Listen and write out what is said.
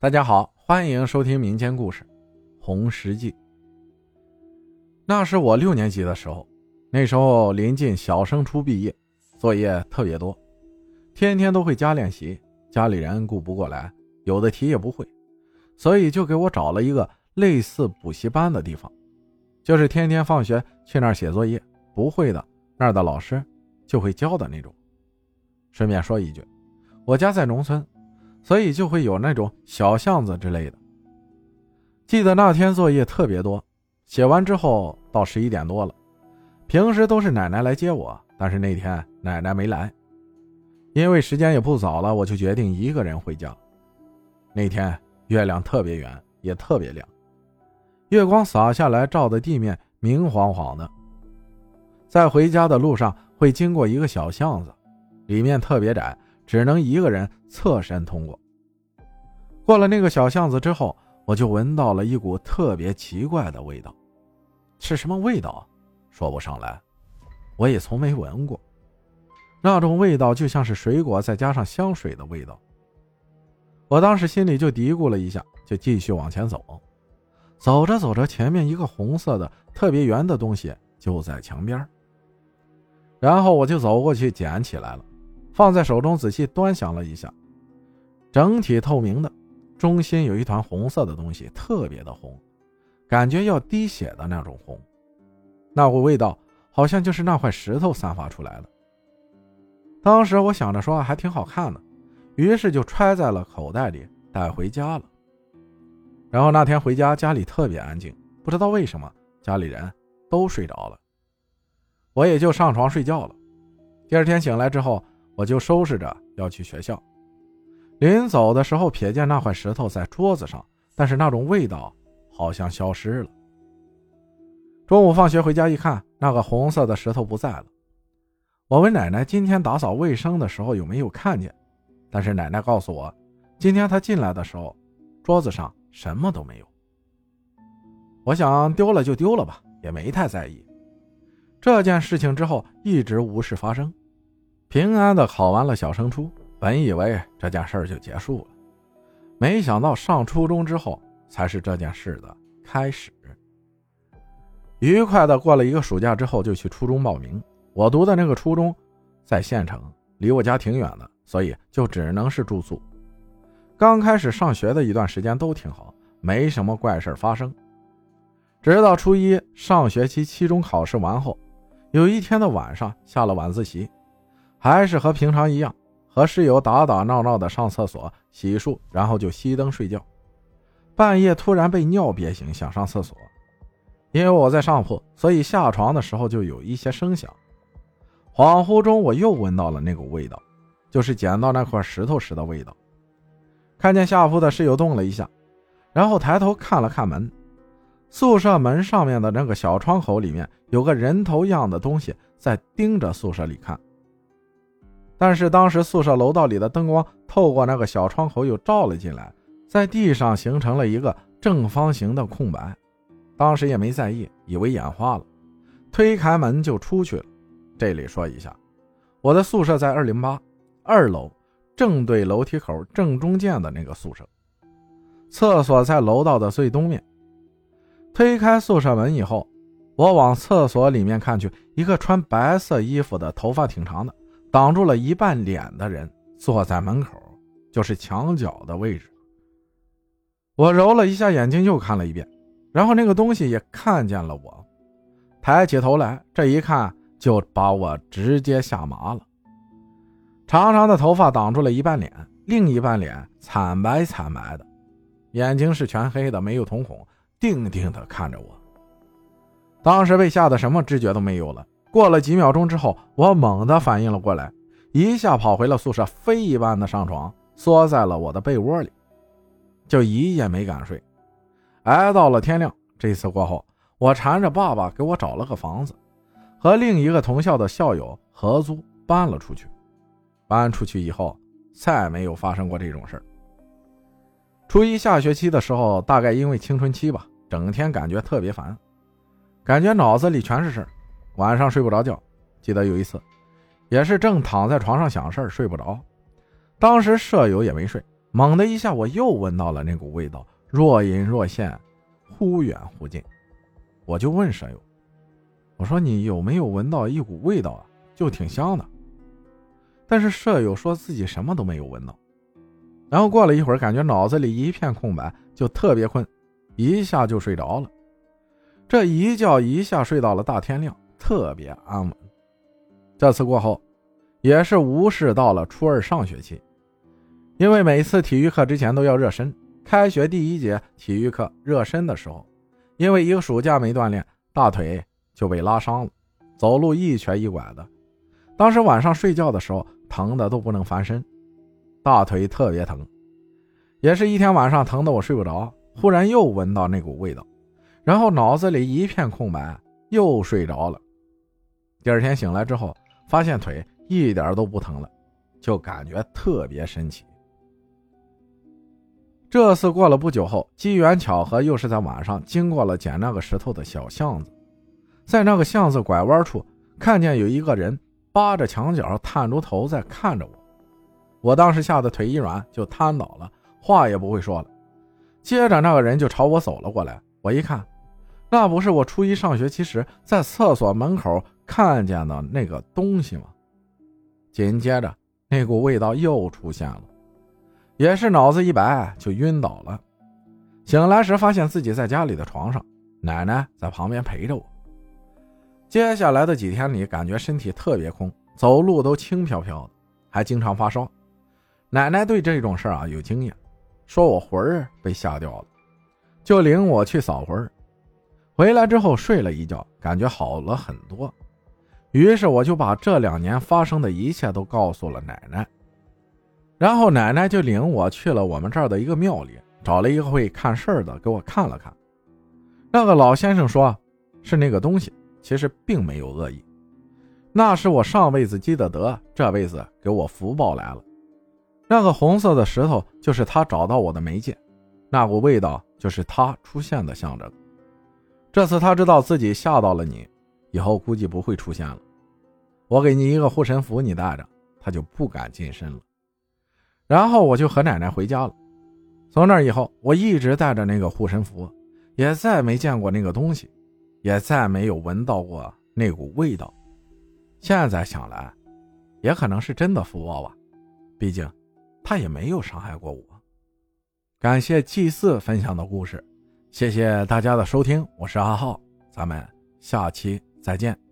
大家好，欢迎收听民间故事《红石记》。那是我六年级的时候，那时候临近小升初毕业，作业特别多，天天都会加练习，家里人顾不过来，有的题也不会，所以就给我找了一个类似补习班的地方，就是天天放学去那儿写作业，不会的那儿的老师就会教的那种。顺便说一句，我家在农村。所以就会有那种小巷子之类的。记得那天作业特别多，写完之后到十一点多了。平时都是奶奶来接我，但是那天奶奶没来，因为时间也不早了，我就决定一个人回家。那天月亮特别圆，也特别亮，月光洒下来，照的地面明晃晃的。在回家的路上会经过一个小巷子，里面特别窄。只能一个人侧身通过。过了那个小巷子之后，我就闻到了一股特别奇怪的味道，是什么味道？说不上来，我也从没闻过。那种味道就像是水果再加上香水的味道。我当时心里就嘀咕了一下，就继续往前走。走着走着，前面一个红色的特别圆的东西就在墙边，然后我就走过去捡起来了。放在手中，仔细端详了一下，整体透明的，中心有一团红色的东西，特别的红，感觉要滴血的那种红。那股味道好像就是那块石头散发出来的。当时我想着说还挺好看的，于是就揣在了口袋里带回家了。然后那天回家，家里特别安静，不知道为什么家里人都睡着了，我也就上床睡觉了。第二天醒来之后。我就收拾着要去学校，临走的时候瞥见那块石头在桌子上，但是那种味道好像消失了。中午放学回家一看，那个红色的石头不在了。我问奶奶今天打扫卫生的时候有没有看见，但是奶奶告诉我，今天她进来的时候，桌子上什么都没有。我想丢了就丢了吧，也没太在意。这件事情之后一直无事发生。平安的考完了小升初，本以为这件事就结束了，没想到上初中之后才是这件事的开始。愉快的过了一个暑假之后，就去初中报名。我读的那个初中在县城，离我家挺远的，所以就只能是住宿。刚开始上学的一段时间都挺好，没什么怪事发生。直到初一上学期期中考试完后，有一天的晚上下了晚自习。还是和平常一样，和室友打打闹闹的上厕所、洗漱，然后就熄灯睡觉。半夜突然被尿憋醒，想上厕所。因为我在上铺，所以下床的时候就有一些声响。恍惚中，我又闻到了那股味道，就是捡到那块石头时的味道。看见下铺的室友动了一下，然后抬头看了看门，宿舍门上面的那个小窗口里面有个人头样的东西在盯着宿舍里看。但是当时宿舍楼道里的灯光透过那个小窗口又照了进来，在地上形成了一个正方形的空白。当时也没在意，以为眼花了，推开门就出去了。这里说一下，我的宿舍在二零八二楼，正对楼梯口正中间的那个宿舍，厕所在楼道的最东面。推开宿舍门以后，我往厕所里面看去，一个穿白色衣服的、头发挺长的。挡住了一半脸的人坐在门口，就是墙角的位置。我揉了一下眼睛，又看了一遍，然后那个东西也看见了我，抬起头来，这一看就把我直接吓麻了。长长的头发挡住了一半脸，另一半脸惨白惨白的，眼睛是全黑的，没有瞳孔，定定的看着我。当时被吓得什么知觉都没有了。过了几秒钟之后，我猛地反应了过来，一下跑回了宿舍，飞一般的上床，缩在了我的被窝里，就一夜没敢睡，挨到了天亮。这次过后，我缠着爸爸给我找了个房子，和另一个同校的校友合租搬了出去。搬出去以后，再没有发生过这种事儿。初一下学期的时候，大概因为青春期吧，整天感觉特别烦，感觉脑子里全是事儿。晚上睡不着觉，记得有一次，也是正躺在床上想事儿，睡不着。当时舍友也没睡，猛的一下，我又闻到了那股味道，若隐若现，忽远忽近。我就问舍友：“我说你有没有闻到一股味道啊？就挺香的。”但是舍友说自己什么都没有闻到。然后过了一会儿，感觉脑子里一片空白，就特别困，一下就睡着了。这一觉一下睡到了大天亮，特别安稳。这次过后，也是无视到了初二上学期，因为每次体育课之前都要热身。开学第一节体育课热身的时候，因为一个暑假没锻炼，大腿就被拉伤了，走路一瘸一拐的。当时晚上睡觉的时候，疼的都不能翻身，大腿特别疼。也是一天晚上疼的我睡不着，忽然又闻到那股味道，然后脑子里一片空白，又睡着了。第二天醒来之后。发现腿一点都不疼了，就感觉特别神奇。这次过了不久后，机缘巧合又是在晚上，经过了捡那个石头的小巷子，在那个巷子拐弯处，看见有一个人扒着墙角探出头在看着我。我当时吓得腿一软就瘫倒了，话也不会说了。接着那个人就朝我走了过来，我一看，那不是我初一上学期时在厕所门口。看见的那个东西吗？紧接着，那股味道又出现了，也是脑子一白就晕倒了。醒来时，发现自己在家里的床上，奶奶在旁边陪着我。接下来的几天里，感觉身体特别空，走路都轻飘飘的，还经常发烧。奶奶对这种事啊有经验，说我魂儿被吓掉了，就领我去扫魂儿。回来之后睡了一觉，感觉好了很多。于是我就把这两年发生的一切都告诉了奶奶，然后奶奶就领我去了我们这儿的一个庙里，找了一个会看事儿的给我看了看。那个老先生说，是那个东西，其实并没有恶意，那是我上辈子积的德，这辈子给我福报来了。那个红色的石头就是他找到我的媒介，那股味道就是他出现的象征。这次他知道自己吓到了你。以后估计不会出现了。我给你一个护身符，你带着，他就不敢近身了。然后我就和奶奶回家了。从那以后，我一直带着那个护身符，也再没见过那个东西，也再没有闻到过那股味道。现在想来，也可能是真的福报吧。毕竟，他也没有伤害过我。感谢祭祀分享的故事，谢谢大家的收听，我是阿浩，咱们下期。再见。